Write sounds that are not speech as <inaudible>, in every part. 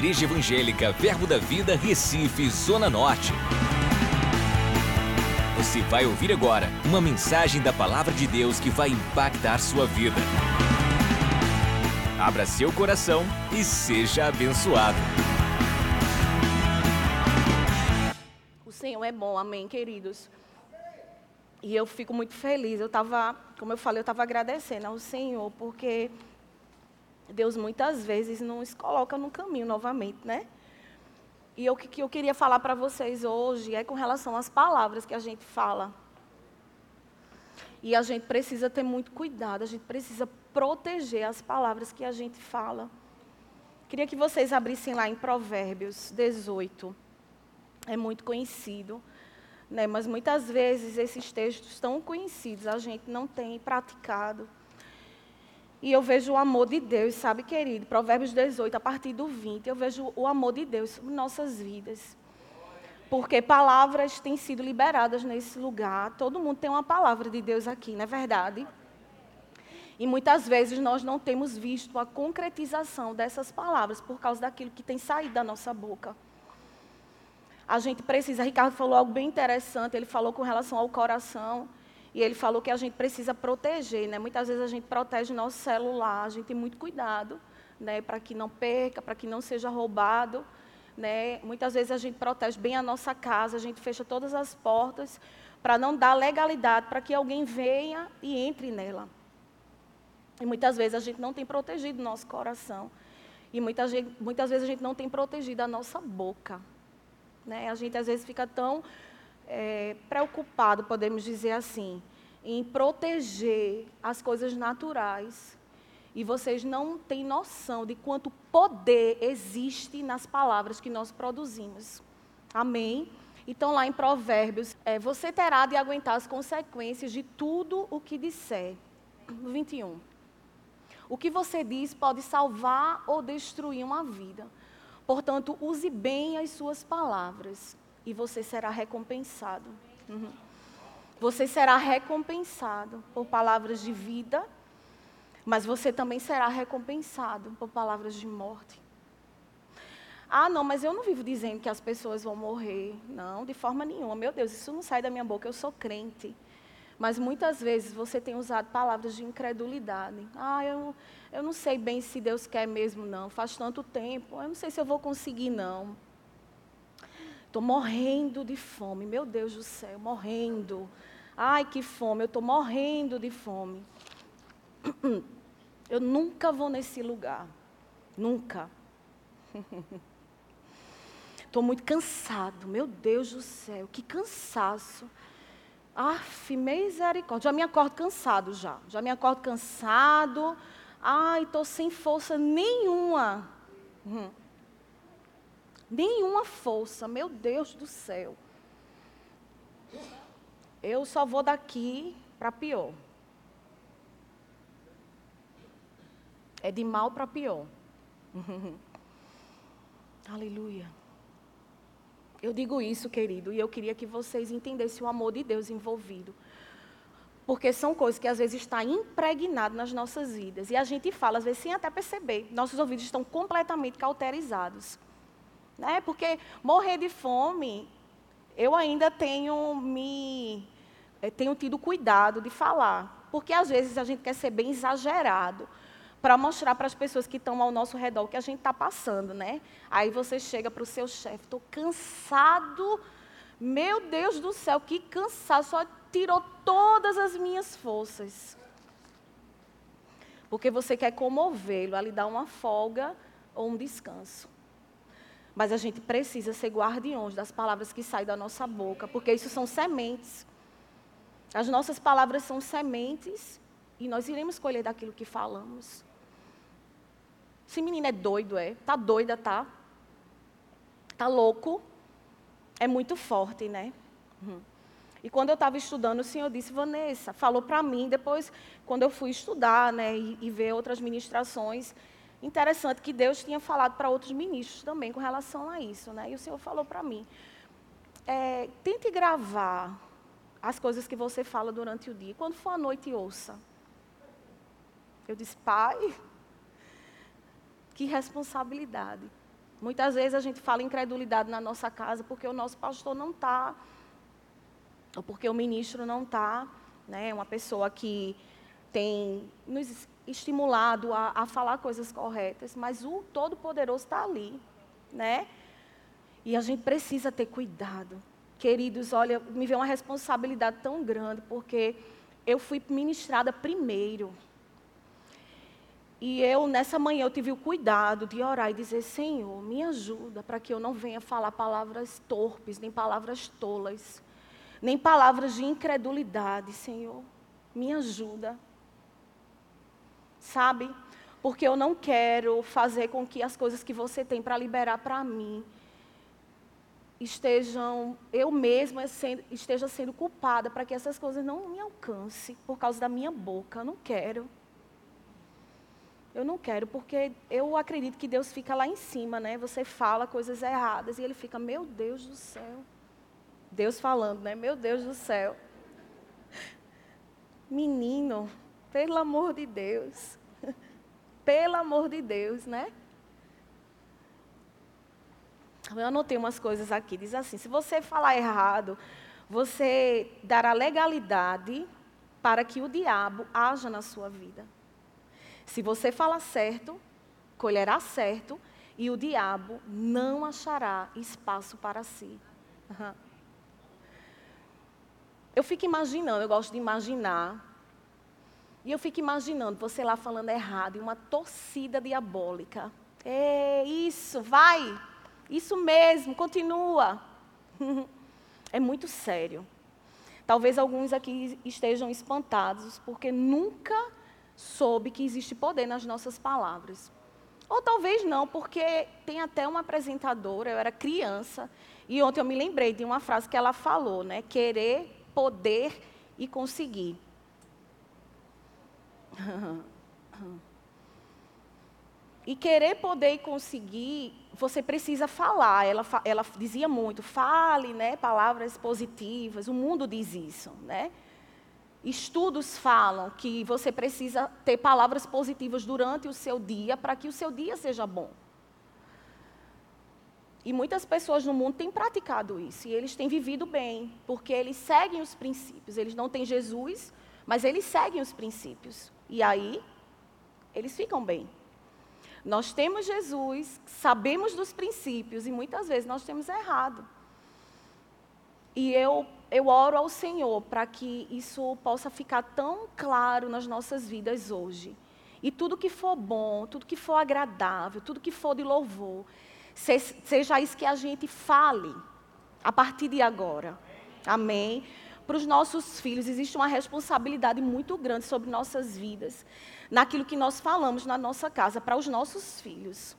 Igreja Evangélica Verbo da Vida, Recife, Zona Norte. Você vai ouvir agora uma mensagem da Palavra de Deus que vai impactar sua vida. Abra seu coração e seja abençoado. O Senhor é bom, amém, queridos. E eu fico muito feliz. Eu estava, como eu falei, eu estava agradecendo ao Senhor, porque Deus muitas vezes nos coloca no caminho novamente, né? E o que eu queria falar para vocês hoje é com relação às palavras que a gente fala. E a gente precisa ter muito cuidado, a gente precisa proteger as palavras que a gente fala. Queria que vocês abrissem lá em Provérbios 18. É muito conhecido, né? mas muitas vezes esses textos tão conhecidos a gente não tem praticado. E eu vejo o amor de Deus, sabe, querido? Provérbios 18, a partir do 20, eu vejo o amor de Deus sobre nossas vidas. Porque palavras têm sido liberadas nesse lugar. Todo mundo tem uma palavra de Deus aqui, não é verdade? E muitas vezes nós não temos visto a concretização dessas palavras por causa daquilo que tem saído da nossa boca. A gente precisa, Ricardo falou algo bem interessante, ele falou com relação ao coração. E ele falou que a gente precisa proteger, né? Muitas vezes a gente protege nosso celular, a gente tem muito cuidado, né, para que não perca, para que não seja roubado, né? Muitas vezes a gente protege bem a nossa casa, a gente fecha todas as portas para não dar legalidade para que alguém venha e entre nela. E muitas vezes a gente não tem protegido nosso coração. E muitas, muitas vezes a gente não tem protegido a nossa boca. Né? A gente às vezes fica tão é, preocupado, podemos dizer assim, em proteger as coisas naturais. E vocês não têm noção de quanto poder existe nas palavras que nós produzimos. Amém? Então, lá em Provérbios, é, você terá de aguentar as consequências de tudo o que disser. 21. O que você diz pode salvar ou destruir uma vida. Portanto, use bem as suas palavras e você será recompensado. Uhum. Você será recompensado por palavras de vida, mas você também será recompensado por palavras de morte. Ah, não, mas eu não vivo dizendo que as pessoas vão morrer. Não, de forma nenhuma. Meu Deus, isso não sai da minha boca, eu sou crente. Mas muitas vezes você tem usado palavras de incredulidade. Ah, eu, eu não sei bem se Deus quer mesmo, não. Faz tanto tempo. Eu não sei se eu vou conseguir, não. Estou morrendo de fome, meu Deus do céu, morrendo. Ai, que fome, eu estou morrendo de fome. <clears throat> Eu nunca vou nesse lugar. Nunca. <laughs> Estou muito cansado, meu Deus do céu, que cansaço. Aff, misericórdia. Já me acordo cansado já. Já me acordo cansado. Ai, estou sem força nenhuma. Hum nenhuma força, meu Deus do céu. Eu só vou daqui para pior. É de mal para pior. <laughs> Aleluia. Eu digo isso, querido, e eu queria que vocês entendessem o amor de Deus envolvido. Porque são coisas que às vezes está impregnado nas nossas vidas. E a gente fala, às vezes, sem até perceber. Nossos ouvidos estão completamente cauterizados. Né? Porque morrer de fome, eu ainda tenho me eh, tenho tido cuidado de falar, porque às vezes a gente quer ser bem exagerado para mostrar para as pessoas que estão ao nosso redor o que a gente está passando, né? Aí você chega para o seu chefe, estou cansado, meu Deus do céu, que cansado, só tirou todas as minhas forças. Porque você quer comovê-lo, a lhe dar uma folga ou um descanso. Mas a gente precisa ser guardiões das palavras que saem da nossa boca, porque isso são sementes. As nossas palavras são sementes e nós iremos colher daquilo que falamos. Esse menino é doido, é? Tá doida, tá? Tá louco? É muito forte, né? Uhum. E quando eu estava estudando, o Senhor disse, Vanessa, falou para mim, depois, quando eu fui estudar, né, e, e ver outras ministrações, Interessante que Deus tinha falado para outros ministros também com relação a isso, né? E o Senhor falou para mim: é, tente gravar as coisas que você fala durante o dia. Quando for à noite, ouça. Eu disse, Pai, que responsabilidade. Muitas vezes a gente fala incredulidade na nossa casa porque o nosso pastor não está, ou porque o ministro não está, né? Uma pessoa que tem nos estimulado a, a falar coisas corretas, mas o Todo-Poderoso está ali, né? E a gente precisa ter cuidado. Queridos, olha, me vê uma responsabilidade tão grande, porque eu fui ministrada primeiro. E eu, nessa manhã, eu tive o cuidado de orar e dizer, Senhor, me ajuda para que eu não venha falar palavras torpes, nem palavras tolas, nem palavras de incredulidade, Senhor. Me ajuda. Sabe? Porque eu não quero fazer com que as coisas que você tem para liberar para mim estejam, eu mesma sendo, esteja sendo culpada para que essas coisas não me alcancem por causa da minha boca. Eu não quero. Eu não quero, porque eu acredito que Deus fica lá em cima, né? Você fala coisas erradas e ele fica, meu Deus do céu. Deus falando, né? Meu Deus do céu. <laughs> Menino, pelo amor de Deus. <laughs> Pelo amor de Deus, né? Eu anotei umas coisas aqui. Diz assim: se você falar errado, você dará legalidade para que o diabo haja na sua vida. Se você falar certo, colherá certo e o diabo não achará espaço para si. Uhum. Eu fico imaginando, eu gosto de imaginar. E eu fico imaginando você lá falando errado e uma torcida diabólica. É isso, vai, isso mesmo, continua. <laughs> É muito sério. Talvez alguns aqui estejam espantados, porque nunca soube que existe poder nas nossas palavras. Ou talvez não, porque tem até uma apresentadora, eu era criança, e ontem eu me lembrei de uma frase que ela falou, né? Querer, poder e conseguir. <laughs> E querer poder e conseguir, você precisa falar. Ela, ela dizia muito, fale né, palavras positivas, o mundo diz isso. Né? Estudos falam que você precisa ter palavras positivas durante o seu dia para que o seu dia seja bom. E muitas pessoas no mundo têm praticado isso e eles têm vivido bem, porque eles seguem os princípios. Eles não têm Jesus, mas eles seguem os princípios. E aí, eles ficam bem. Nós temos Jesus, sabemos dos princípios e muitas vezes nós temos errado. E eu, eu oro ao Senhor para que isso possa ficar tão claro nas nossas vidas hoje. E tudo que for bom, tudo que for agradável, tudo que for de louvor, seja isso que a gente fale a partir de agora. Amém? Para os nossos filhos, existe uma responsabilidade muito grande sobre nossas vidas naquilo que nós falamos na nossa casa para os nossos filhos.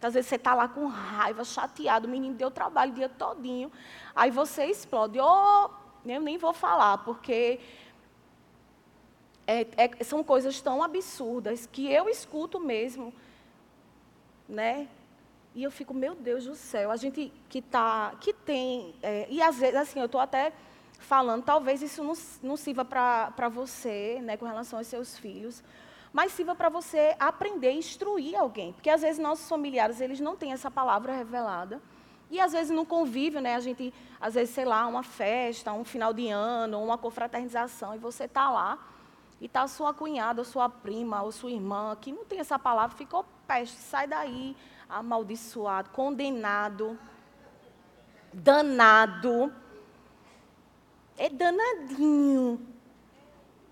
Às vezes você está lá com raiva, chateado, o menino deu trabalho o dia todinho, aí você explode. Oh, eu nem vou falar, porque é, é, são coisas tão absurdas que eu escuto mesmo, né? E eu fico, meu Deus do céu, a gente que tá, que tem, é, e às vezes assim, eu estou até falando, talvez isso não, não sirva para você, né, com relação aos seus filhos, mas sirva para você aprender instruir alguém. Porque às vezes nossos familiares, eles não têm essa palavra revelada. E às vezes no convívio, né, a gente, às vezes, sei lá, uma festa, um final de ano, uma confraternização, e você está lá, e está sua cunhada, a sua prima, ou sua irmã, que não tem essa palavra, ficou peste, sai daí, amaldiçoado, condenado, danado. É danadinho.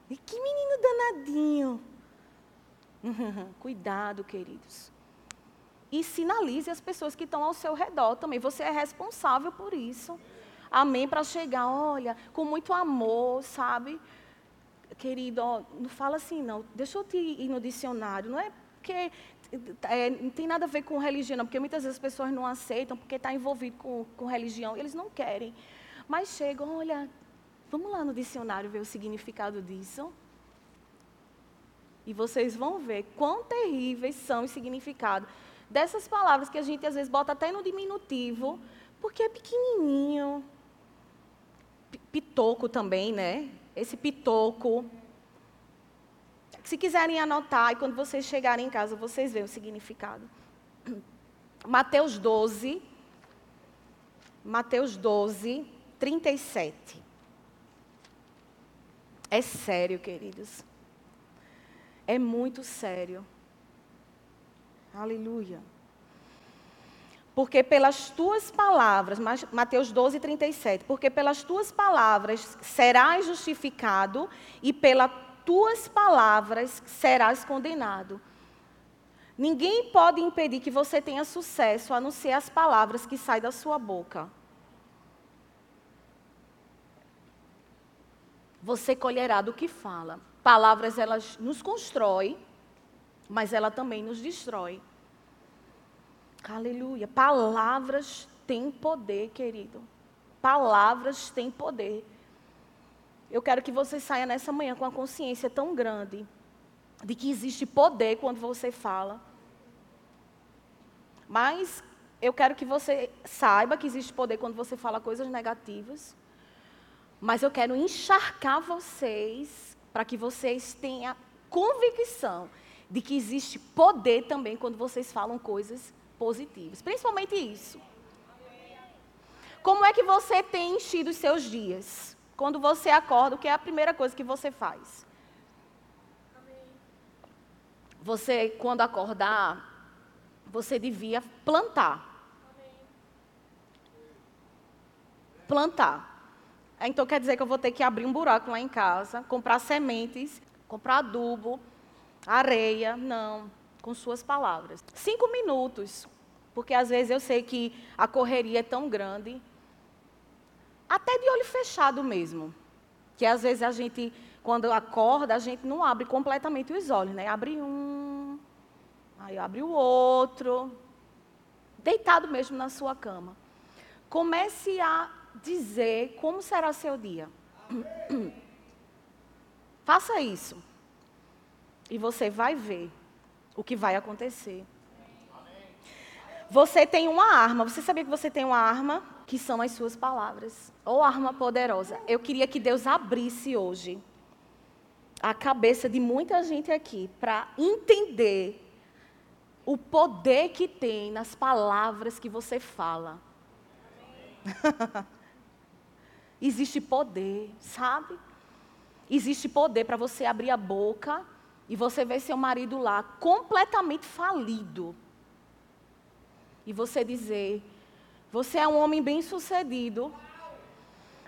E que menino danadinho. <laughs> Cuidado, queridos. E sinalize as pessoas que estão ao seu redor também. Você é responsável por isso. Amém? Para chegar, olha, com muito amor, sabe? Querido, ó, não fala assim, não. Deixa eu te ir no dicionário. Não é porque é, não tem nada a ver com religião, não, porque muitas vezes as pessoas não aceitam porque está envolvido com, com religião. Eles não querem. Mas chegam, olha, Vamos lá no dicionário ver o significado disso? E vocês vão ver quão terríveis são os significados dessas palavras que a gente às vezes bota até no diminutivo, porque é pequenininho. Pitoco também, né? Esse pitoco. Se quiserem anotar, e quando vocês chegarem em casa, vocês veem o significado. <clears throat> Mateus 12. Mateus 12, 37. É sério, queridos. É muito sério. Aleluia. Porque pelas tuas palavras, Mateus 12, 37, porque pelas tuas palavras serás justificado e pelas tuas palavras serás condenado. Ninguém pode impedir que você tenha sucesso a não ser as palavras que saem da sua boca. Você colherá do que fala. Palavras, elas nos constroem, mas ela também nos destrói. Aleluia. Palavras têm poder, querido. Palavras têm poder. Eu quero que você saia nessa manhã com a consciência tão grande de que existe poder quando você fala. Mas eu quero que você saiba que existe poder quando você fala coisas negativas. Mas eu quero encharcar vocês para que vocês tenham convicção de que existe poder também quando vocês falam coisas positivas. Principalmente isso. Como é que você tem enchido os seus dias? Quando você acorda, o que é a primeira coisa que você faz? Você, quando acordar, você devia plantar. Plantar. Então quer dizer que eu vou ter que abrir um buraco lá em casa, comprar sementes, comprar adubo, areia. Não, com suas palavras. Cinco minutos, porque às vezes eu sei que a correria é tão grande, até de olho fechado mesmo, que às vezes a gente, quando acorda, a gente não abre completamente os olhos, né? Abre um, aí abre o outro, deitado mesmo na sua cama. Comece a dizer como será seu dia. <clears throat> Faça isso. E você vai ver o que vai acontecer. Você tem uma arma. Você sabia que você tem uma arma? Que são as suas palavras. Ou arma poderosa. Eu queria que Deus abrisse hoje a cabeça de muita gente aqui para entender o poder que tem nas palavras que você fala. <laughs> Existe poder, sabe? Existe poder para você abrir a boca e você ver seu marido lá completamente falido. E você dizer: Você é um homem bem-sucedido.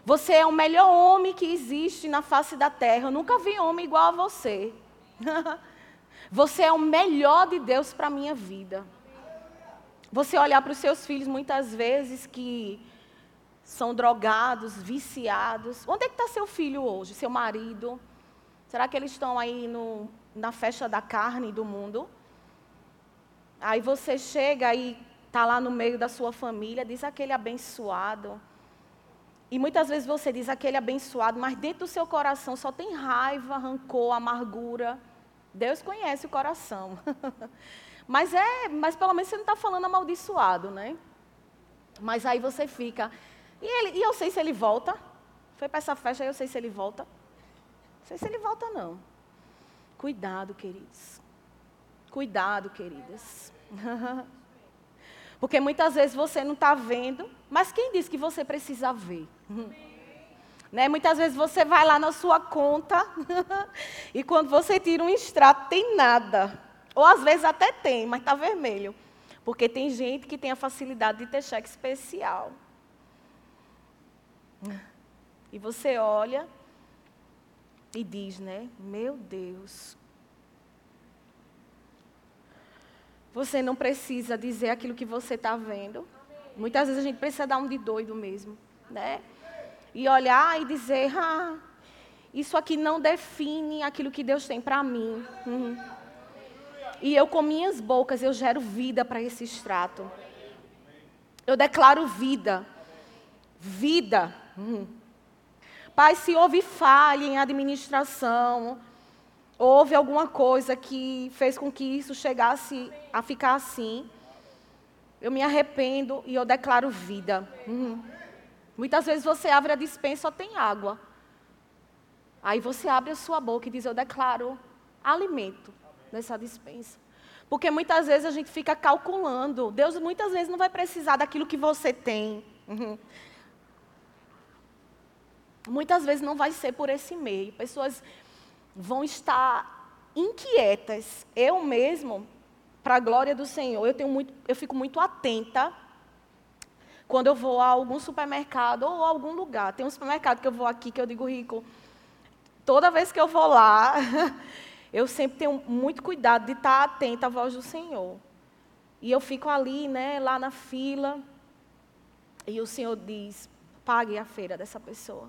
Você é o melhor homem que existe na face da terra. Eu nunca vi homem igual a você. <laughs> você é o melhor de Deus para a minha vida. Você olhar para os seus filhos muitas vezes que são drogados, viciados. Onde é que está seu filho hoje, seu marido? Será que eles estão aí no, na festa da carne do mundo? Aí você chega e está lá no meio da sua família, diz aquele abençoado. E muitas vezes você diz aquele abençoado, mas dentro do seu coração só tem raiva, rancor, amargura. Deus conhece o coração. <laughs> mas é, mas pelo menos você não está falando amaldiçoado, né? Mas aí você fica, e, ele, e eu sei se ele volta. Foi para essa festa, eu sei se ele volta. Não sei se ele volta, não. Cuidado, queridos. Cuidado, queridas. <laughs> Porque muitas vezes você não está vendo, mas quem diz que você precisa ver? <laughs> Né? Muitas vezes você vai lá na sua conta <laughs> e quando você tira um extrato, tem nada. Ou às vezes até tem, mas está vermelho. Porque tem gente que tem a facilidade de ter cheque especial. E você olha e diz, né? Meu Deus. Você não precisa dizer aquilo que você está vendo. Muitas vezes a gente precisa dar um de doido mesmo, né? E olhar e dizer, ah, isso aqui não define aquilo que Deus tem para mim. Uhum. E eu com minhas bocas eu gero vida para esse extrato. Eu declaro vida. Vida. Uhum. Pai, se houve falha em administração, houve alguma coisa que fez com que isso chegasse a ficar assim, eu me arrependo e eu declaro vida. Uhum. Muitas vezes você abre a dispensa só tem água. Aí você abre a sua boca e diz: Eu declaro alimento nessa dispensa. Porque muitas vezes a gente fica calculando. Deus muitas vezes não vai precisar daquilo que você tem. Uhum. Muitas vezes não vai ser por esse meio. Pessoas vão estar inquietas. Eu mesmo, para a glória do Senhor, eu, tenho muito, eu fico muito atenta quando eu vou a algum supermercado ou a algum lugar. Tem um supermercado que eu vou aqui que eu digo, Rico, toda vez que eu vou lá, <laughs> eu sempre tenho muito cuidado de estar atenta à voz do Senhor. E eu fico ali, né, lá na fila, e o Senhor diz: pague a feira dessa pessoa.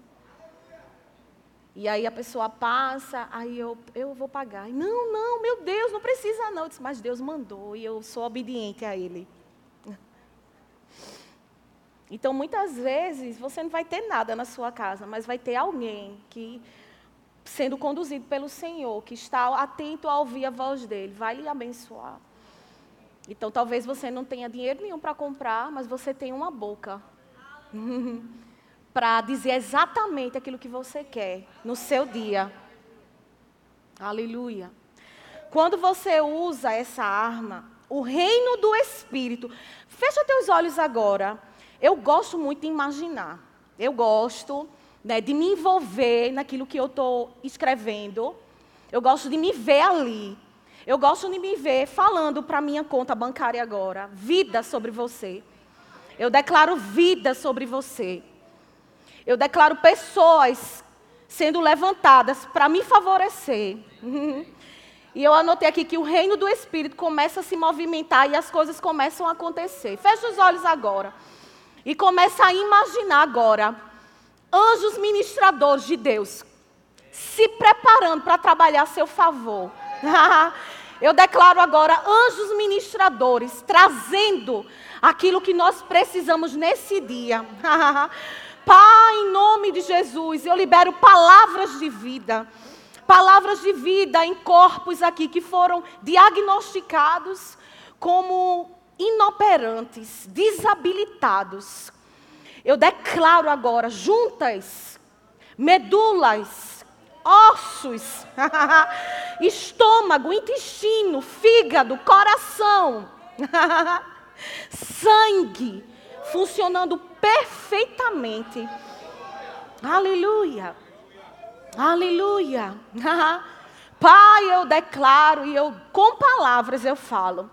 E aí a pessoa passa, aí eu, eu vou pagar. Não, não, meu Deus, não precisa não. Eu disse, mas Deus mandou e eu sou obediente a Ele. <laughs> Então, muitas vezes, você não vai ter nada na sua casa, mas vai ter alguém que sendo conduzido pelo Senhor, que está atento a ouvir a voz dele, vai lhe abençoar. Então, talvez você não tenha dinheiro nenhum para comprar, mas você tem uma boca <laughs> para dizer exatamente aquilo que você quer no seu dia. Aleluia. Quando você usa essa arma, o reino do Espírito, fecha teus olhos agora. Eu gosto muito de imaginar. Eu gosto né, de me envolver naquilo que eu estou escrevendo. Eu gosto de me ver ali. Eu gosto de me ver falando para minha conta bancária agora. Vida sobre você. Eu declaro vida sobre você. Eu declaro pessoas sendo levantadas para me favorecer. <laughs> E eu anotei aqui que o reino do Espírito começa a se movimentar e as coisas começam a acontecer. Fecha os olhos agora. E começa a imaginar agora anjos ministradores de Deus se preparando para trabalhar a seu favor. <laughs> Eu declaro agora anjos ministradores trazendo aquilo que nós precisamos nesse dia. <laughs> Pai, em nome de Jesus, eu libero palavras de vida. Palavras de vida em corpos aqui que foram diagnosticados como inoperantes, desabilitados, eu declaro agora, juntas, medulas, ossos, <laughs> estômago, intestino, fígado, coração, <laughs> sangue, funcionando perfeitamente. Aleluia. Aleluia. <laughs> Pai, eu declaro e eu com palavras eu falo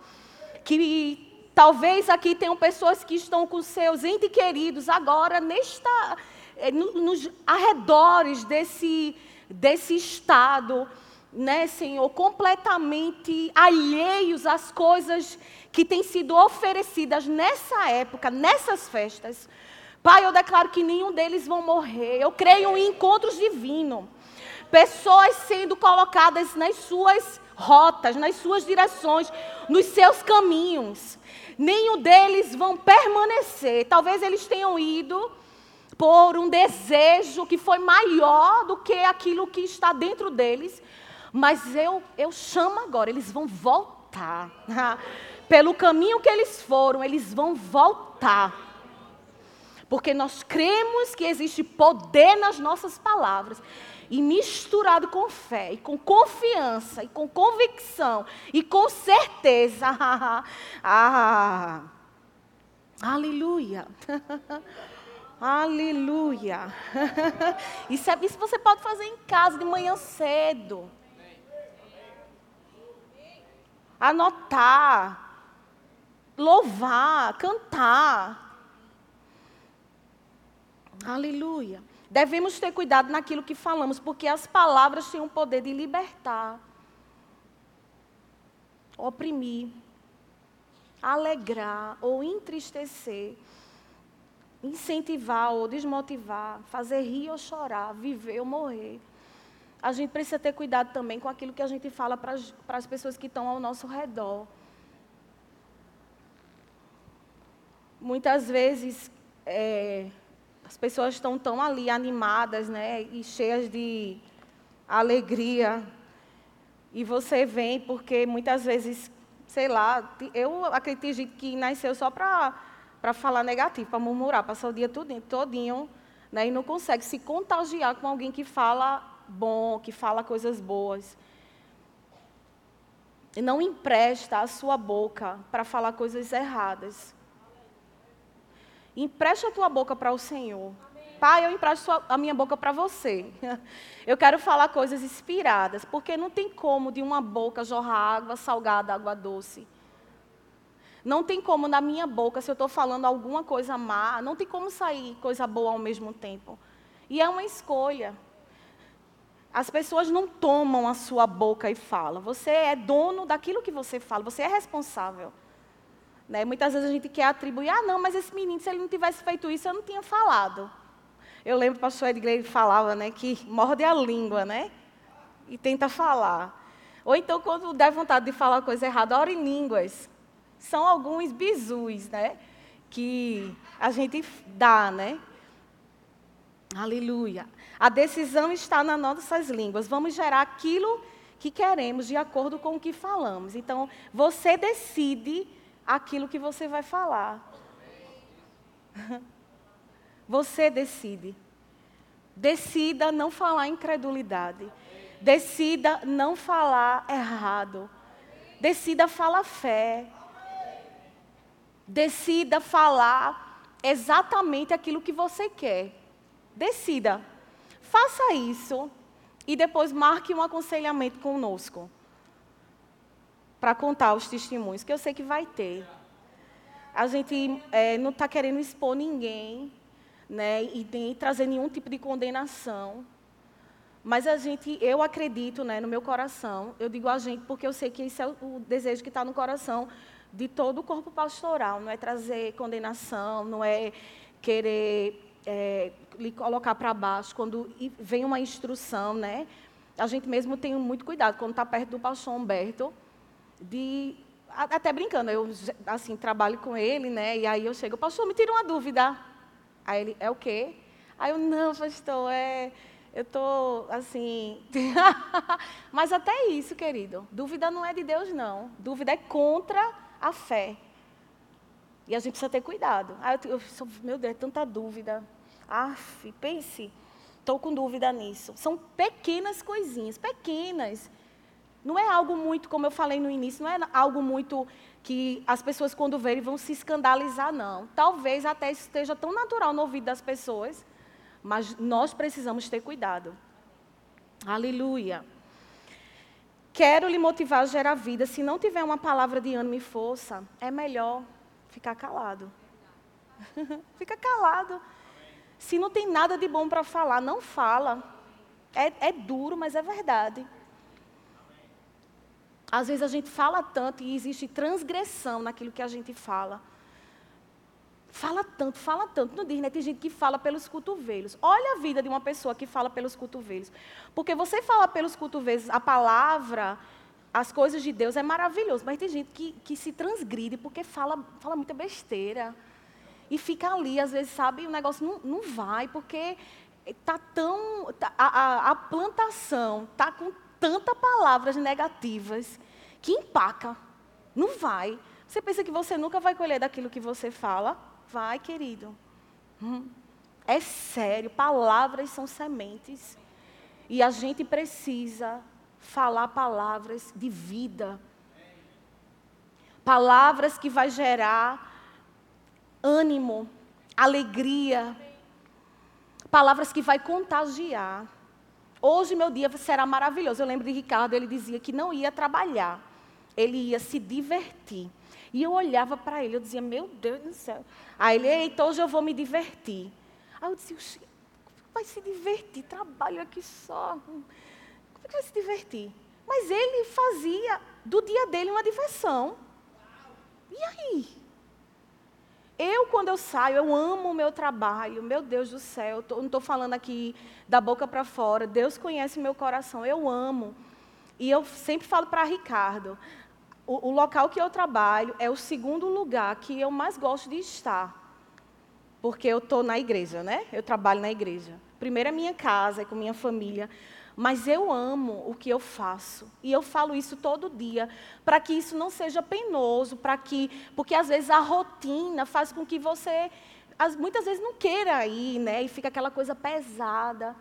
que Talvez aqui tenham pessoas que estão com seus entes queridos agora nesta, eh, nos arredores desse, desse estado, né, Senhor, completamente alheios às coisas que têm sido oferecidas nessa época, nessas festas. Pai, eu declaro que nenhum deles vão morrer. Eu creio em encontros divinos. Pessoas sendo colocadas nas suas rotas, nas suas direções, nos seus caminhos nenhum deles vão permanecer. Talvez eles tenham ido por um desejo que foi maior do que aquilo que está dentro deles, mas eu, eu chamo agora, eles vão voltar. <laughs> Pelo caminho que eles foram, eles vão voltar. Porque nós cremos que existe poder nas nossas palavras e misturado com fé, e com confiança, e com convicção, e com certeza. <laughs> ah, aleluia. <laughs> aleluia. <laughs> isso, é, isso você pode fazer em casa de manhã cedo. Anotar, louvar, cantar. Aleluia. Devemos ter cuidado naquilo que falamos, porque as palavras têm o poder de libertar, oprimir, alegrar ou entristecer, incentivar ou desmotivar, fazer rir ou chorar, viver ou morrer. A gente precisa ter cuidado também com aquilo que a gente fala para as pessoas que estão ao nosso redor. Muitas vezes, é, as pessoas estão tão ali animadas, né, e cheias de alegria. E você vem porque muitas vezes, sei lá, eu acredito que nasceu só para para falar negativo, para murmurar, passar o dia todinho, né, e não consegue se contagiar com alguém que fala bom, que fala coisas boas. não empresta a sua boca para falar coisas erradas. Empresta a tua boca para o Senhor. Pai, eu empresto a minha boca para você. <laughs> Eu quero falar coisas inspiradas, porque não tem como de uma boca jorrar água salgada, água doce. Não tem como na minha boca, se eu estou falando alguma coisa má, não tem como sair coisa boa ao mesmo tempo. E é uma escolha. As pessoas não tomam a sua boca e falam. Você é dono daquilo que você fala, você é responsável. Né? Muitas vezes a gente quer atribuir, ah, não, mas esse menino, se ele não tivesse feito isso, eu não tinha falado. Eu lembro que o pastor Edgley falava né, que morde a língua, né? E tenta falar. Ou então, quando der vontade de falar coisa errada, ora em línguas. São alguns bizus, né? Que a gente dá, né? Aleluia. A decisão está nas nossas línguas. Vamos gerar aquilo que queremos de acordo com o que falamos. Então, você decide aquilo que você vai falar. <laughs> Você decide. Decida não falar incredulidade. Decida não falar errado. Decida falar fé. Decida falar exatamente aquilo que você quer. Decida. Faça isso e depois marque um aconselhamento conosco para contar os testemunhos, que eu sei que vai ter. A gente é, não está querendo expor ninguém, né, e nem trazer nenhum tipo de condenação. Mas a gente, eu acredito, né, no meu coração, eu digo a gente porque eu sei que esse é o desejo que está no coração de todo o corpo pastoral, não é trazer condenação, não é querer é, lhe colocar para baixo, quando vem uma instrução, né? A gente mesmo tem muito cuidado quando está perto do pastor Humberto, de até brincando, eu assim trabalho com ele, né? E aí eu chego, pastor, me tira uma dúvida. Aí ele, é o quê? Aí eu, não, pastor, é eu tô assim. <laughs> Mas até isso, querido. Dúvida não é de Deus, não. Dúvida é contra a fé. E a gente precisa ter cuidado. Ah, eu, eu, meu Deus, é tanta dúvida. Aff, pense, estou com dúvida nisso. São pequenas coisinhas, pequenas. Não é algo muito, como eu falei no início, não é algo muito que as pessoas, quando verem, vão se escandalizar, não. Talvez até isso esteja tão natural no ouvido das pessoas, mas nós precisamos ter cuidado. Aleluia. Quero lhe motivar a gerar vida. Se não tiver uma palavra de ânimo e força, é melhor ficar calado. <laughs> Fica calado. Se não tem nada de bom para falar, não fala. É, é duro, mas é verdade. Às vezes a gente fala tanto e existe transgressão naquilo que a gente fala. Fala tanto, fala tanto. Não diz, né? Tem gente que fala pelos cotovelos. Olha a vida de uma pessoa que fala pelos cotovelos. Porque você fala pelos cotovelos, a palavra, as coisas de Deus é maravilhoso, mas tem gente que, que se transgride porque fala, fala muita besteira. E fica ali, às vezes, sabe, o negócio não, não vai, porque está tão. Tá, a, a, plantação está com tantas palavras negativas que empaca. Não vai. Você pensa que você nunca vai colher daquilo que você fala? Vai, querido. Hum. É sério, palavras são sementes. E a gente precisa falar palavras de vida. Palavras que vai gerar ânimo, alegria. Palavras que vai contagiar. Hoje meu dia será maravilhoso. Eu lembro de Ricardo, ele dizia que não ia trabalhar. Ele ia se divertir. E eu olhava para ele, eu dizia, meu Deus do céu. Aí ele, eita, hoje eu vou me divertir. Aí eu dizia, vai se divertir, trabalho aqui só. Como é que vai se divertir? Mas ele fazia do dia dele uma diversão. E aí? Eu, quando eu saio, eu amo o meu trabalho. Meu Deus do céu, tô, não estou falando aqui da boca para fora. Deus conhece meu coração. Eu amo. E eu sempre falo para Ricardo: o, o local que eu trabalho é o segundo lugar que eu mais gosto de estar. Porque eu estou na igreja, né? Eu trabalho na igreja. Primeiro é minha casa, é com minha família. Mas eu amo o que eu faço. E eu falo isso todo dia, para que isso não seja penoso, para que, porque às vezes a rotina faz com que você muitas vezes não queira ir, né? E fica aquela coisa pesada.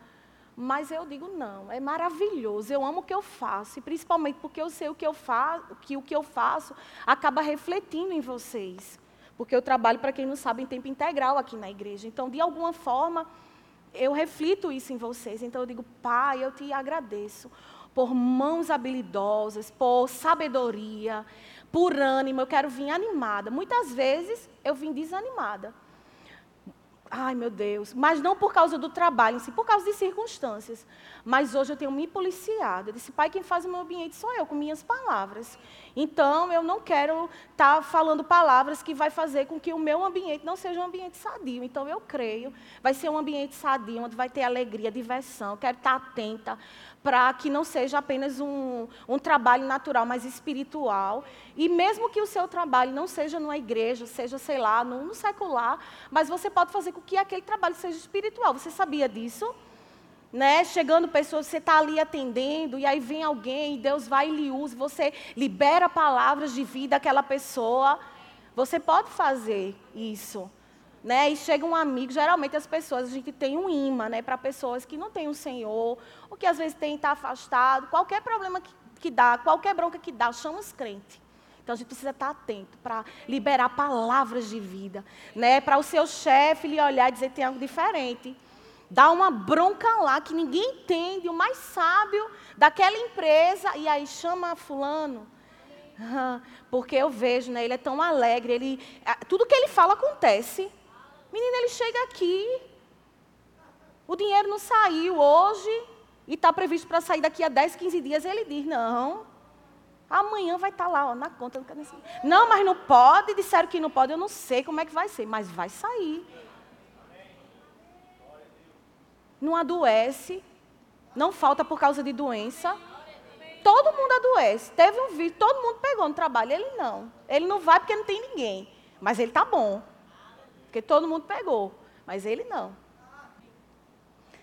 Mas eu digo não, é maravilhoso. Eu amo o que eu faço, e principalmente porque eu sei o que eu faço, que o que eu faço acaba refletindo em vocês. Porque eu trabalho, para quem não sabe, em tempo integral aqui na igreja. Então, de alguma forma, eu reflito isso em vocês. Então eu digo, Pai, eu te agradeço por mãos habilidosas, por sabedoria, por ânimo. Eu quero vir animada. Muitas vezes eu vim desanimada. Ai, meu Deus. Mas não por causa do trabalho em si, por causa de circunstâncias. Mas hoje eu tenho me policiado. Eu disse, pai, quem faz o meu ambiente sou eu, com minhas palavras. Então, eu não quero estar tá falando palavras que vai fazer com que o meu ambiente não seja um ambiente sadio. Então, eu creio, vai ser um ambiente sadio, onde vai ter alegria, diversão. Quero estar atenta para que não seja apenas um, um trabalho natural, mas espiritual. E mesmo que o seu trabalho não seja numa igreja, seja, sei lá, no, no secular, mas você pode fazer com que aquele trabalho seja espiritual. Você sabia disso? Né? Chegando pessoas, você está ali atendendo, e aí vem alguém, e Deus vai e lhe usa, você libera palavras de vida àquela pessoa. Você pode fazer isso né? E chega um amigo, geralmente as pessoas, a gente tem um imã, né, para pessoas que não têm o Senhor, ou que às vezes tem estar tá afastado, qualquer problema que, que dá, qualquer bronca que dá, chama os crentes. Então a gente precisa estar tá atento para liberar palavras de vida, né? Para o seu chefe lhe olhar e dizer tem algo diferente. Dá uma bronca lá que ninguém entende, o mais sábio daquela empresa, e aí chama fulano. Porque eu vejo, né, ele é tão alegre, ele, tudo que ele fala acontece. Menina, ele chega aqui, o dinheiro não saiu hoje e está previsto para sair daqui a 10, 15 dias. Ele diz: Não, amanhã vai estar tá lá ó, na conta Não, mas não pode. Disseram que não pode. Eu não sei como é que vai ser, mas vai sair. Não adoece, não falta por causa de doença. Todo mundo adoece. Teve um vídeo, todo mundo pegou no trabalho. Ele não. Ele não vai porque não tem ninguém. Mas ele está bom. Porque todo mundo pegou, mas ele não.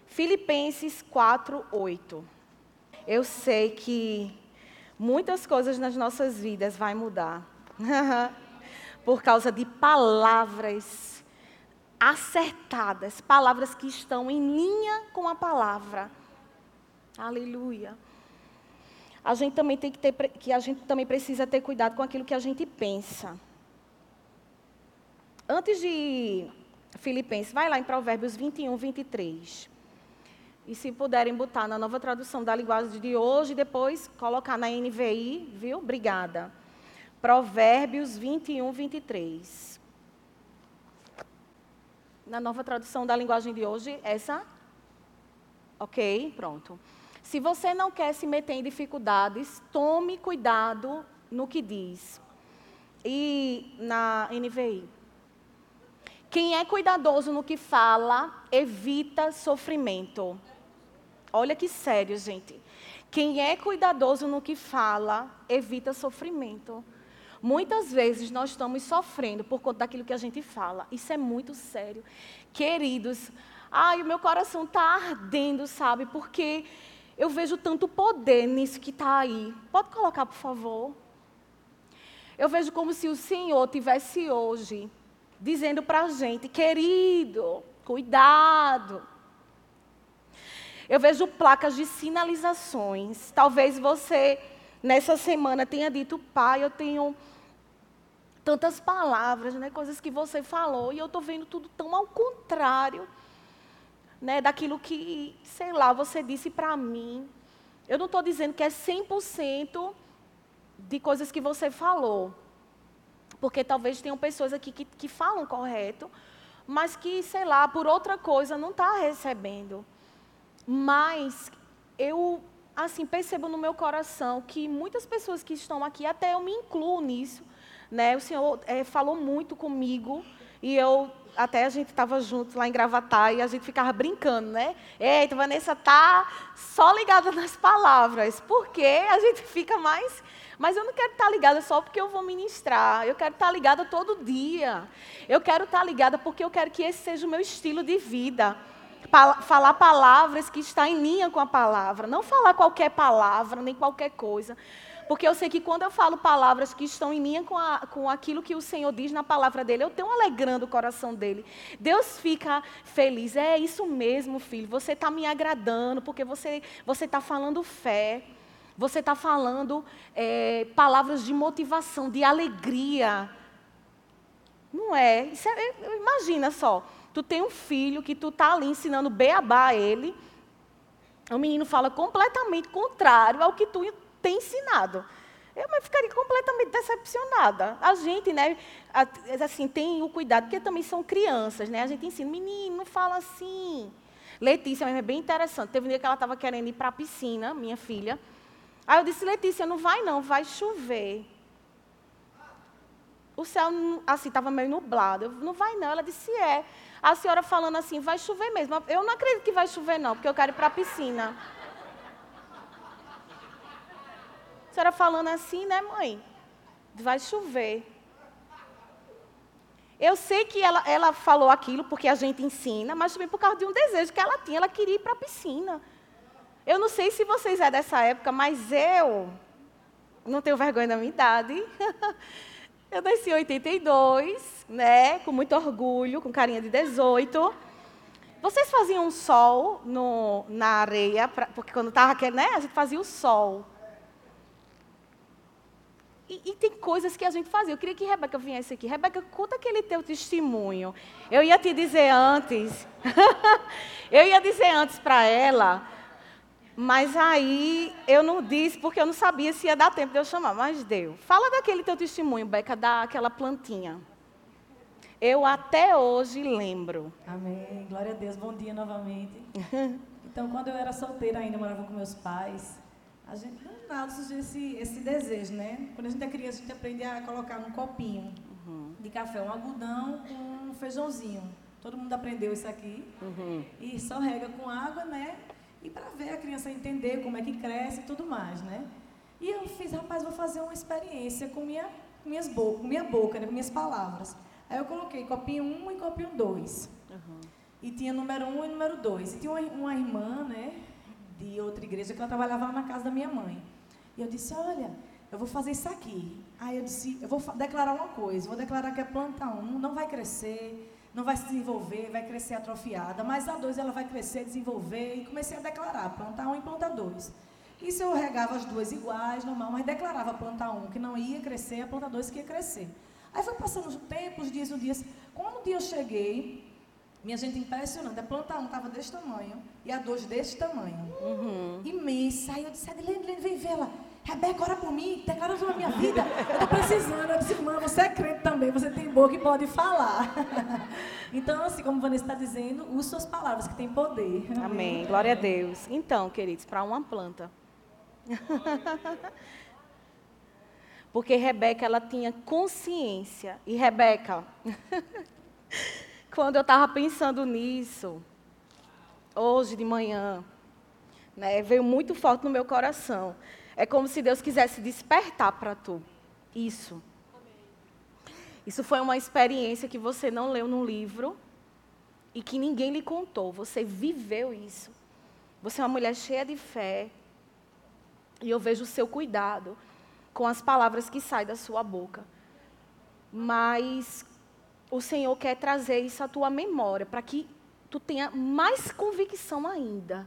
Filipenses 4, 8. Eu sei que muitas coisas nas nossas vidas vai mudar. <laughs> Por causa de palavras acertadas, palavras que estão em linha com a palavra. Aleluia. A gente também tem que ter que a gente também precisa ter cuidado com aquilo que a gente pensa. Antes de Filipenses, vai lá em Provérbios 21, 23. E se puderem botar na nova tradução da linguagem de hoje, depois colocar na NVI, viu? Obrigada. Provérbios 21, 23. Na nova tradução da linguagem de hoje, essa? Ok, pronto. Se você não quer se meter em dificuldades, tome cuidado no que diz. E na NVI. Quem é cuidadoso no que fala, evita sofrimento. Olha que sério, gente. Quem é cuidadoso no que fala, evita sofrimento. Muitas vezes nós estamos sofrendo por conta daquilo que a gente fala. Isso é muito sério. Queridos, ai, o meu coração está ardendo, sabe? Porque eu vejo tanto poder nisso que está aí. Pode colocar, por favor? Eu vejo como se o Senhor tivesse hoje dizendo para a gente, querido, cuidado. Eu vejo placas de sinalizações. Talvez você, nessa semana, tenha dito, pai, eu tenho tantas palavras, né, coisas que você falou, e eu estou vendo tudo tão ao contrário né, daquilo que, sei lá, você disse para mim. Eu não estou dizendo que é 100% de coisas que você falou. Porque talvez tenham pessoas aqui que, que falam correto, mas que, sei lá, por outra coisa não está recebendo. Mas eu, assim, percebo no meu coração que muitas pessoas que estão aqui, até eu me incluo nisso, né? O Senhor é, falou muito comigo e eu até a gente estava juntos lá em Gravatar e a gente ficava brincando, né? Eita, Vanessa tá só ligada nas palavras, porque a gente fica mais mas eu não quero estar ligada só porque eu vou ministrar. Eu quero estar ligada todo dia. Eu quero estar ligada porque eu quero que esse seja o meu estilo de vida. falar palavras que está em linha com a palavra. Não falar qualquer palavra, nem qualquer coisa. Porque eu sei que quando eu falo palavras que estão em mim com, a, com aquilo que o Senhor diz na palavra dele, eu tenho alegrando o coração dele. Deus fica feliz. É isso mesmo, filho. Você está me agradando, porque você está falando fé. Você está falando é, palavras de motivação, de alegria. Não é? é? Imagina só. Tu tem um filho que tu está ali ensinando beabá a ele. O menino fala completamente contrário ao que tu tem ensinado. Eu ficaria completamente decepcionada. A gente, né, assim, tem o cuidado, porque também são crianças, né? A gente ensina, menino, não fala assim. Letícia é bem interessante. Teve um dia que ela estava querendo ir para a piscina, minha filha. Aí eu disse, Letícia, não vai não, vai chover. O céu, assim, estava meio nublado. Eu, não vai não. Ela disse, é. A senhora falando assim, vai chover mesmo. Eu não acredito que vai chover não, porque eu quero ir para a piscina. Senhora falando assim, né, mãe? Vai chover. Eu sei que ela, ela falou aquilo porque a gente ensina, mas também por causa de um desejo que ela tinha. Ela queria ir para a piscina. Eu não sei se vocês é dessa época, mas eu não tenho vergonha da minha idade. <laughs> eu nasci em 82, né? Com muito orgulho, com carinha de 18. Vocês faziam um sol no, na areia, pra, porque quando estava aquele, né? A gente fazia o sol. E, e, tem coisas que a gente fazia. Eu queria que Rebeca viesse aqui. Rebeca, conta aquele teu testemunho. Eu ia te dizer antes. <laughs> eu ia dizer antes para ela. Mas aí eu não disse porque eu não sabia se ia dar tempo de eu chamar. Mas deu. Fala daquele teu testemunho, Beca, daquela plantinha. Eu até hoje lembro. Amém. Glória a Deus. Bom dia novamente. <laughs> então, quando eu era solteira ainda, morava com meus pais. A gente nada surgiu esse, esse desejo, né? Quando a gente é criança, a gente aprende a colocar num copinho uhum. de café um algodão com um feijãozinho. Todo mundo aprendeu isso aqui. Uhum. E só rega com água, né? E para ver a criança entender como é que cresce e tudo mais, né? E eu fiz, rapaz, vou fazer uma experiência com minha, minhas boca, minha boca, né? com minhas palavras. Aí eu coloquei copinho 1 um e copinho 2. Uhum. E tinha número 1 um e número 2. E tinha uma, uma irmã, né? De outra igreja que ela trabalhava lá na casa da minha mãe. E eu disse: Olha, eu vou fazer isso aqui. Aí eu disse: Eu vou declarar uma coisa. Vou declarar que a planta 1 um não vai crescer, não vai se desenvolver, vai crescer atrofiada. Mas a 2 ela vai crescer, desenvolver. E comecei a declarar: planta 1 um e planta 2. Isso eu regava as duas iguais, normal, mas declarava a planta 1 um, que não ia crescer, a planta 2 que ia crescer. Aí foi passando os dias, os dias. Quando um dia eu cheguei, minha gente, impressionante. A planta 1 estava desse tamanho e a 2 desse tamanho. Uhum. Imensa. Aí eu disse, Adilene, vem ver ela. Rebeca, ora por mim, declara na minha vida. Eu estou precisando. Eu disse, irmã, você é crente também, você tem boca e pode falar. <laughs> então, assim, como a Vanessa está dizendo, use suas palavras, que tem poder. Amém. Amém. Glória a Deus. Então, queridos, para uma planta. <laughs> Porque Rebeca, ela tinha consciência. E Rebeca, <laughs> quando eu estava pensando nisso, hoje de manhã, né, veio muito forte no meu coração. É como se Deus quisesse despertar para tu. Isso. Isso foi uma experiência que você não leu num livro e que ninguém lhe contou. Você viveu isso. Você é uma mulher cheia de fé. E eu vejo o seu cuidado com as palavras que saem da sua boca. Mas o Senhor quer trazer isso à tua memória, para que tu tenha mais convicção ainda,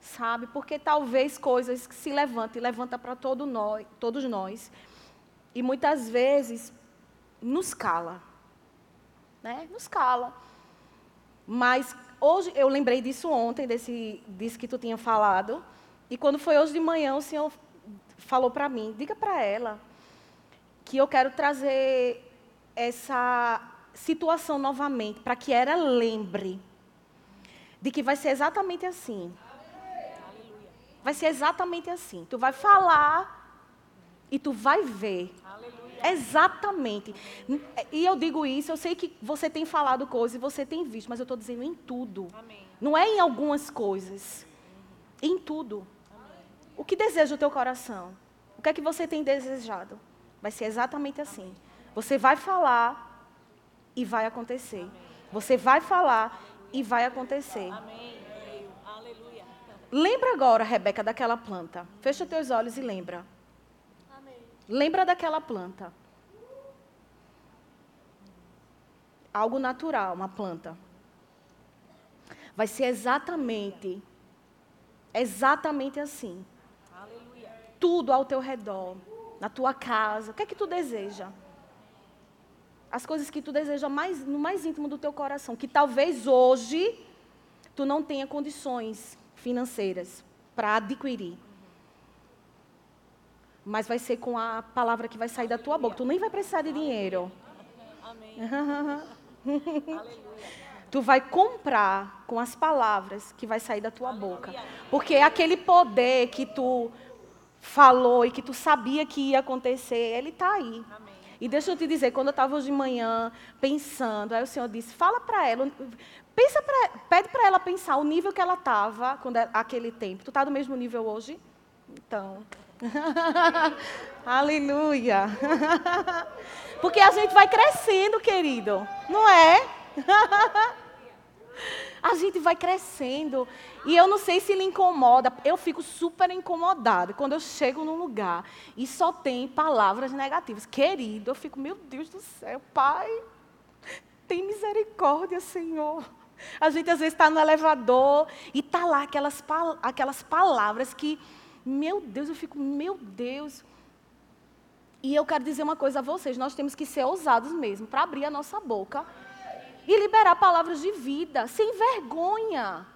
sabe? Porque talvez coisas que se levantem, levanta para todo nós, todos nós, e muitas vezes nos cala, né? Nos cala. Mas hoje eu lembrei disso ontem, desse, disso que tu tinha falado, e quando foi hoje de manhã o Senhor falou para mim, diga para ela que eu quero trazer essa situação novamente, para que ela lembre de que vai ser exatamente assim. Vai ser exatamente assim. Tu vai falar e tu vai ver. Exatamente. E eu digo isso, eu sei que você tem falado coisas e você tem visto, mas eu estou dizendo em tudo. Não é em algumas coisas. Em tudo. O que deseja o teu coração? O que é que você tem desejado? Vai ser exatamente assim. Você vai falar e vai acontecer. Você vai falar e vai acontecer. Lembra agora, Rebeca, daquela planta. Fecha teus olhos e lembra. Lembra daquela planta. Algo natural, uma planta. Vai ser exatamente, exatamente assim. Tudo ao teu redor, na tua casa. O que é que tu deseja? As coisas que tu deseja mais, no mais íntimo do teu coração, que talvez hoje tu não tenha condições financeiras para adquirir. Mas vai ser com a palavra que vai sair da tua boca. Tu nem vai precisar de dinheiro. Amém. <laughs> tu vai comprar com as palavras que vai sair da tua boca. Porque aquele poder que tu falou e que tu sabia que ia acontecer, ele está aí. E deixa eu te dizer, quando eu estava hoje de manhã pensando, aí o Senhor disse, fala para ela, pensa pra, pede para ela pensar o nível que ela estava quando é, aquele tempo. Tu está do mesmo nível hoje? Então. <laughs> Aleluia. <laughs> Porque a gente vai crescendo, querido. Não é? <laughs> a gente vai crescendo. E eu não sei se lhe incomoda, eu fico super incomodada quando eu chego num lugar e só tem palavras negativas. Querido, eu fico, meu Deus do céu, Pai, tem misericórdia, Senhor. A gente às vezes está no elevador e está lá aquelas, aquelas palavras que, meu Deus, eu fico, meu Deus. E eu quero dizer uma coisa a vocês: nós temos que ser ousados mesmo para abrir a nossa boca e liberar palavras de vida, sem vergonha,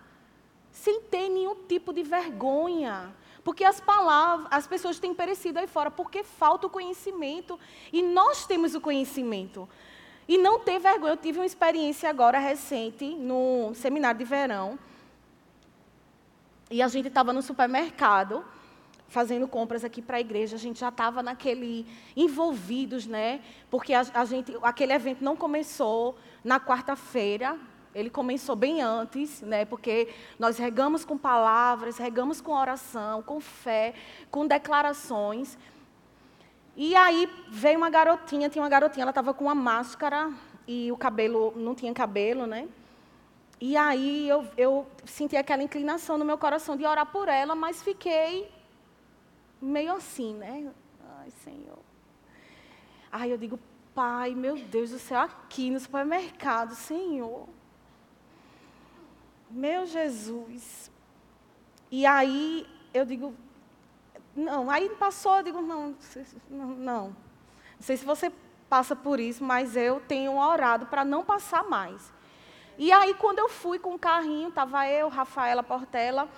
sem ter nenhum tipo de vergonha. Porque as palavras, as pessoas têm perecido aí fora porque falta o conhecimento e nós temos o conhecimento. E não ter vergonha. Eu tive uma experiência agora recente no seminário de verão. E a gente estava no supermercado fazendo compras aqui para a igreja, a gente já estava naquele envolvidos, né? Porque a, a, gente, aquele evento não começou na quarta-feira, ele começou bem antes, né? Porque nós regamos com palavras, regamos com oração, com fé, com declarações. E aí veio uma garotinha, tinha uma garotinha, ela estava com uma máscara e o cabelo não tinha cabelo, né? E aí eu, eu senti aquela inclinação no meu coração de orar por ela, mas fiquei meio assim, né? Ai, Senhor. Aí eu digo, Pai, meu Deus do céu, aqui no supermercado, Senhor. Meu Jesus. E aí eu digo, não, aí passou, eu digo, não, não, não. Não sei se você passa por isso, mas eu tenho orado para não passar mais. E aí, quando eu fui com o carrinho, estava eu, Rafaela Portela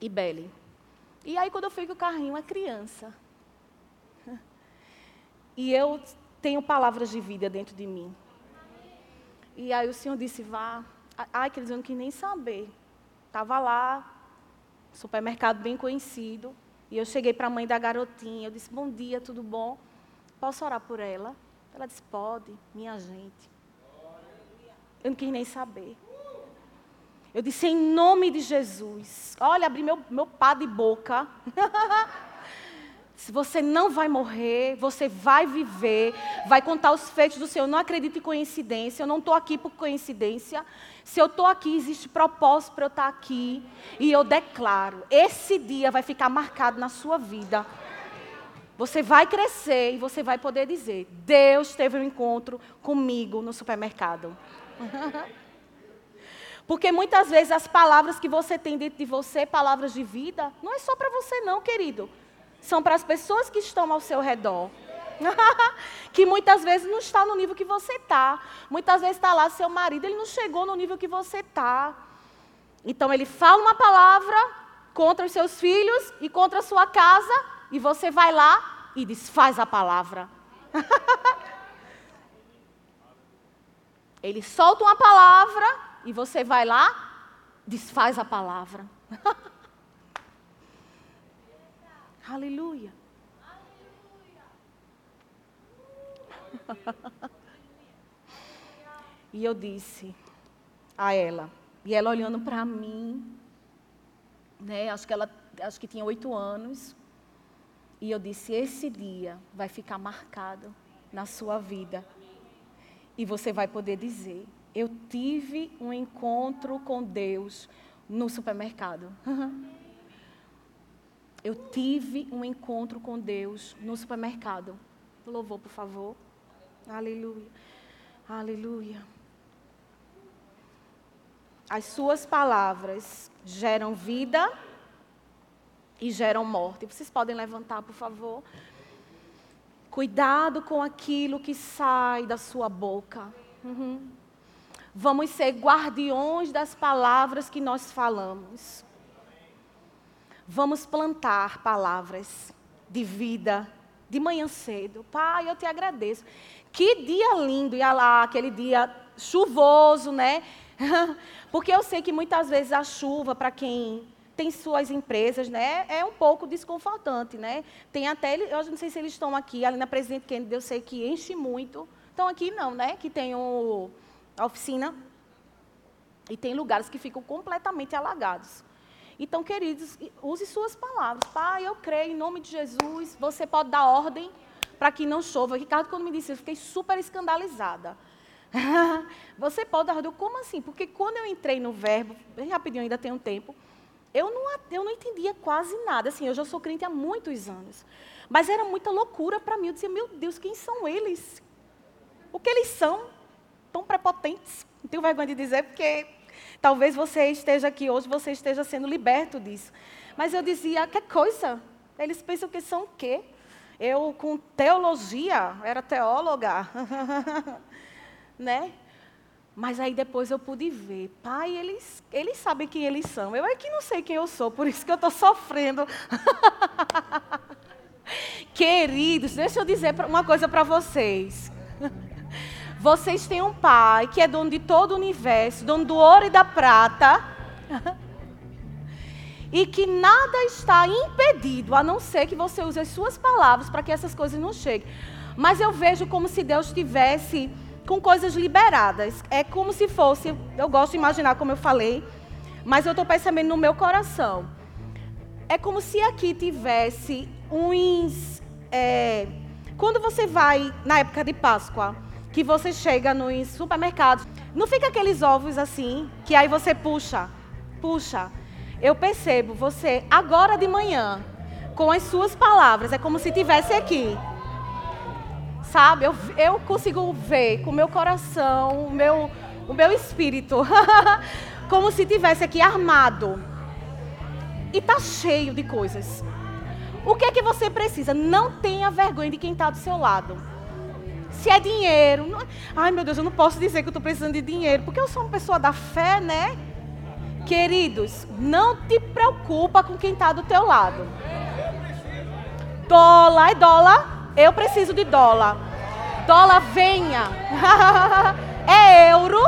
e Belle. E aí, quando eu fui com o carrinho, uma criança. E eu tenho palavras de vida dentro de mim. E aí o Senhor disse, vá. Ai, que eles não quis nem saber. Estava lá, supermercado bem conhecido. E eu cheguei para a mãe da garotinha. Eu disse, bom dia, tudo bom? Posso orar por ela? Ela disse, pode, minha gente. Eu não quis nem saber. Eu disse, em nome de Jesus. Olha, abri meu, meu pá de boca. <laughs> Se você não vai morrer, você vai viver, vai contar os feitos do Senhor. Eu não acredito em coincidência, eu não estou aqui por coincidência. Se eu estou aqui, existe propósito para eu estar aqui. E eu declaro: esse dia vai ficar marcado na sua vida. Você vai crescer e você vai poder dizer: Deus teve um encontro comigo no supermercado. <laughs> Porque muitas vezes as palavras que você tem dentro de você, palavras de vida, não é só para você, não, querido. São para as pessoas que estão ao seu redor. <laughs> que muitas vezes não está no nível que você está. Muitas vezes está lá seu marido, ele não chegou no nível que você está. Então ele fala uma palavra contra os seus filhos e contra a sua casa, e você vai lá e desfaz a palavra. <laughs> ele solta uma palavra e você vai lá, desfaz a palavra. <laughs> Aleluia. e eu disse a ela, e ela olhando para mim, né, acho que ela acho que tinha oito anos, e eu disse: esse dia vai ficar marcado na sua vida. E você vai poder dizer: eu tive um encontro com Deus no supermercado. <laughs> Eu tive um encontro com Deus no supermercado. Louvor, por favor. Aleluia. Aleluia. As suas palavras geram vida e geram morte. Vocês podem levantar, por favor? Cuidado com aquilo que sai da sua boca. Uhum. Vamos ser guardiões das palavras que nós falamos. Vamos plantar palavras de vida de manhã cedo. Pai, eu te agradeço. Que dia lindo, ia lá, aquele dia chuvoso, né? <laughs> Porque eu sei que muitas vezes a chuva, para quem tem suas empresas, né, é um pouco desconfortante, né? Tem até, eu não sei se eles estão aqui, ali na Presidente Kennedy, eu sei que enche muito. Estão aqui não, né? Que tem o, a oficina. E tem lugares que ficam completamente alagados. Então, queridos, use suas palavras. Pai, eu creio em nome de Jesus. Você pode dar ordem para que não chova. Ricardo, quando me disse, eu fiquei super escandalizada. <laughs> Você pode dar ordem. Como assim? Porque quando eu entrei no verbo, bem rapidinho, ainda tem um tempo, eu não, eu não entendia quase nada. Assim, eu já sou crente há muitos anos. Mas era muita loucura para mim. Eu dizia, meu Deus, quem são eles? O que eles são? Tão prepotentes. Não tenho vergonha de dizer, porque Talvez você esteja aqui hoje, você esteja sendo liberto disso. Mas eu dizia, que coisa? Eles pensam que são o quê? Eu, com teologia, era teóloga. <laughs> né? Mas aí depois eu pude ver. Pai, eles, eles sabem quem eles são. Eu é que não sei quem eu sou, por isso que eu estou sofrendo. <laughs> Queridos, deixa eu dizer uma coisa para vocês. Vocês têm um pai que é dono de todo o universo, dono do ouro e da prata. <laughs> e que nada está impedido, a não ser que você use as suas palavras para que essas coisas não cheguem. Mas eu vejo como se Deus tivesse com coisas liberadas. É como se fosse, eu gosto de imaginar como eu falei, mas eu estou percebendo no meu coração. É como se aqui tivesse uns. É, quando você vai na época de Páscoa, que você chega nos supermercados, não fica aqueles ovos assim, que aí você puxa, puxa. Eu percebo você agora de manhã, com as suas palavras, é como se tivesse aqui. Sabe? Eu, eu consigo ver com o meu coração, o meu, o meu espírito, <laughs> como se tivesse aqui armado. E tá cheio de coisas. O que é que você precisa? Não tenha vergonha de quem está do seu lado se é dinheiro. Não... Ai, meu Deus, eu não posso dizer que eu estou precisando de dinheiro, porque eu sou uma pessoa da fé, né? Queridos, não te preocupa com quem está do teu lado. Dólar, é dólar? Eu preciso de dólar. Dólar, venha. <laughs> é euro?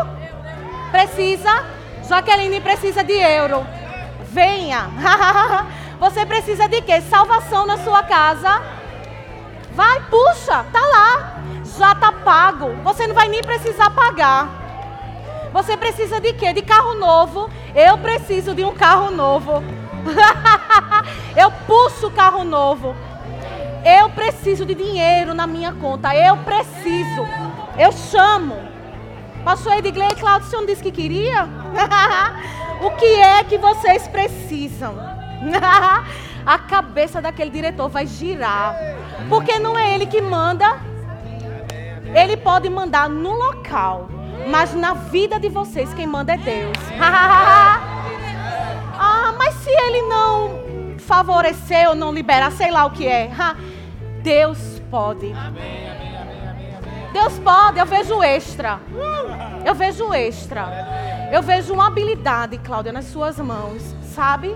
Precisa? Jaqueline precisa de euro. Venha. <laughs> Você precisa de quê? Salvação na sua casa. Vai, puxa, pago. Você não vai nem precisar pagar. Você precisa de quê? De carro novo. Eu preciso de um carro novo. <laughs> eu puxo o carro novo. Eu preciso de dinheiro na minha conta. Eu preciso. Eu chamo. Pastor Edgley Claudio, o senhor disse que queria? <laughs> o que é que vocês precisam? <laughs> A cabeça daquele diretor vai girar. Porque não é ele que manda. Ele pode mandar no local, mas na vida de vocês quem manda é Deus. <laughs> ah, mas se ele não favorecer ou não liberar, sei lá o que é. Deus pode. Deus pode, eu vejo extra. Eu vejo extra. Eu vejo uma habilidade, Cláudia, nas suas mãos, sabe?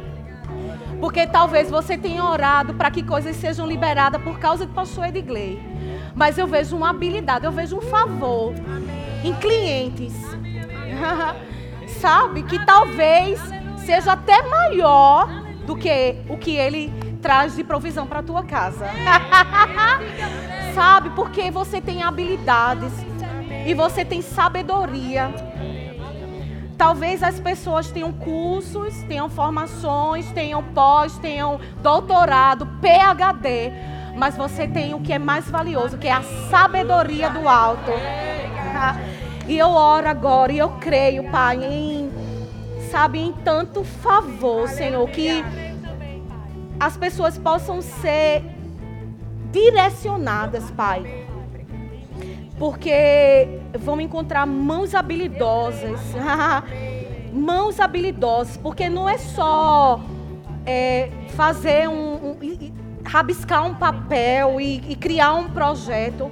Porque talvez você tenha orado para que coisas sejam liberadas por causa de pastor Edgley mas eu vejo uma habilidade, eu vejo um favor em clientes. <laughs> Sabe? Que talvez seja até maior do que o que ele traz de provisão para a tua casa. <laughs> Sabe? Porque você tem habilidades e você tem sabedoria. Talvez as pessoas tenham cursos, tenham formações, tenham pós, tenham doutorado, PhD, mas você tem o que é mais valioso, que é a sabedoria do alto. E eu oro agora e eu creio, Pai, em sabe, em tanto favor, Senhor, que as pessoas possam ser direcionadas, Pai. Porque vão encontrar mãos habilidosas. <laughs> mãos habilidosas. Porque não é só é, fazer um, rabiscar um papel e, e criar um projeto.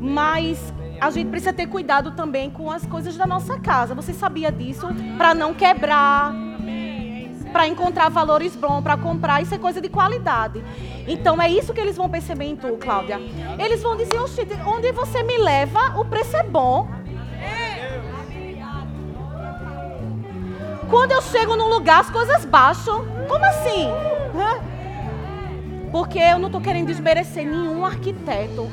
Mas a gente precisa ter cuidado também com as coisas da nossa casa. Você sabia disso? Para não quebrar, para encontrar valores bons, para comprar, isso é coisa de qualidade. Então é isso que eles vão perceber em tu, Cláudia. Eles vão dizer, onde você me leva, o preço é bom. Quando eu chego num lugar, as coisas baixam. Como assim? Porque eu não estou querendo desmerecer nenhum arquiteto.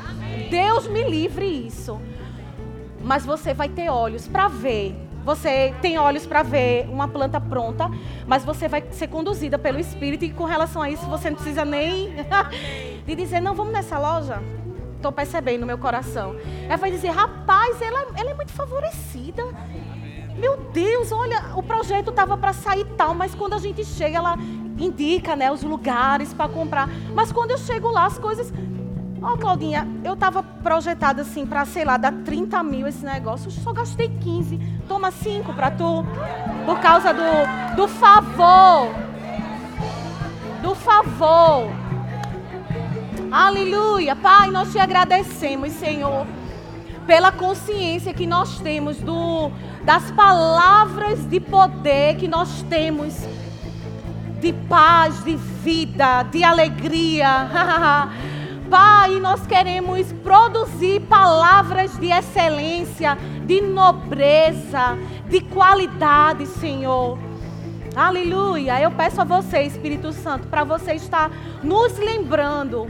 Deus me livre isso. Mas você vai ter olhos para ver. Você tem olhos para ver uma planta pronta, mas você vai ser conduzida pelo Espírito e com relação a isso você não precisa nem <laughs> de dizer, não, vamos nessa loja. Estou percebendo no meu coração. Ela vai dizer, rapaz, ela, ela é muito favorecida. Meu Deus, olha, o projeto estava para sair tal, mas quando a gente chega, ela indica né, os lugares para comprar. Mas quando eu chego lá, as coisas Ó, oh, Claudinha, eu tava projetada assim para, sei lá, dar 30 mil esse negócio. Eu só gastei 15. Toma 5 para tu. Por causa do, do favor. Do favor. Aleluia. Pai, nós te agradecemos, Senhor, pela consciência que nós temos do, das palavras de poder que nós temos. De paz, de vida, de alegria. <laughs> Pai, nós queremos produzir palavras de excelência, de nobreza, de qualidade, Senhor. Aleluia. Eu peço a você, Espírito Santo, para você estar nos lembrando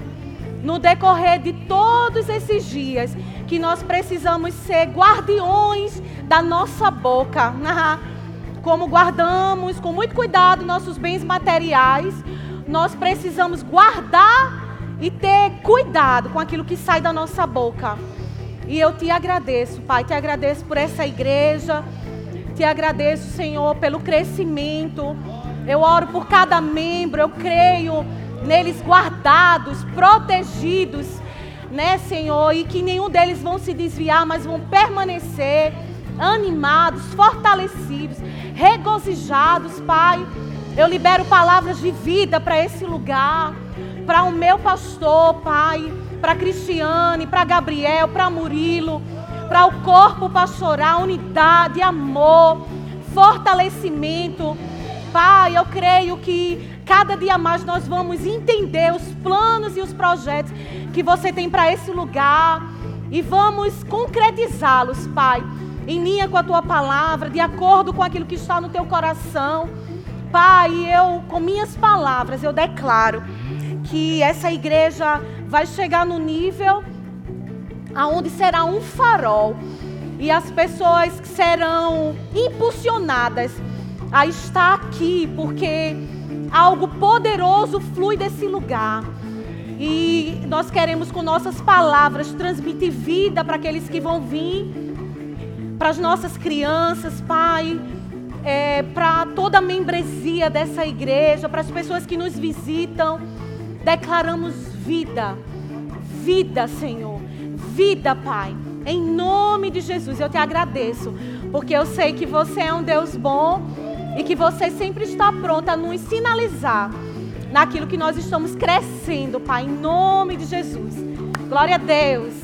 no decorrer de todos esses dias que nós precisamos ser guardiões da nossa boca. <laughs> Como guardamos com muito cuidado nossos bens materiais, nós precisamos guardar e ter cuidado com aquilo que sai da nossa boca. E eu te agradeço, Pai, te agradeço por essa igreja, te agradeço, Senhor, pelo crescimento. Eu oro por cada membro, eu creio neles guardados, protegidos, né, Senhor, e que nenhum deles vão se desviar, mas vão permanecer animados, fortalecidos, regozijados, Pai. Eu libero palavras de vida para esse lugar para o meu pastor, Pai, para Cristiane, para Gabriel, para Murilo, para o corpo pastoral, unidade, amor, fortalecimento. Pai, eu creio que cada dia mais nós vamos entender os planos e os projetos que você tem para esse lugar e vamos concretizá-los, Pai, em linha com a tua palavra, de acordo com aquilo que está no teu coração. Pai, eu, com minhas palavras, eu declaro que essa igreja vai chegar no nível aonde será um farol e as pessoas serão impulsionadas a estar aqui porque algo poderoso flui desse lugar. E nós queremos com nossas palavras transmitir vida para aqueles que vão vir, para as nossas crianças, Pai, é, para toda a membresia dessa igreja, para as pessoas que nos visitam declaramos vida. Vida, Senhor. Vida, Pai. Em nome de Jesus, eu te agradeço, porque eu sei que você é um Deus bom e que você sempre está pronto a nos sinalizar naquilo que nós estamos crescendo, Pai, em nome de Jesus. Glória a Deus.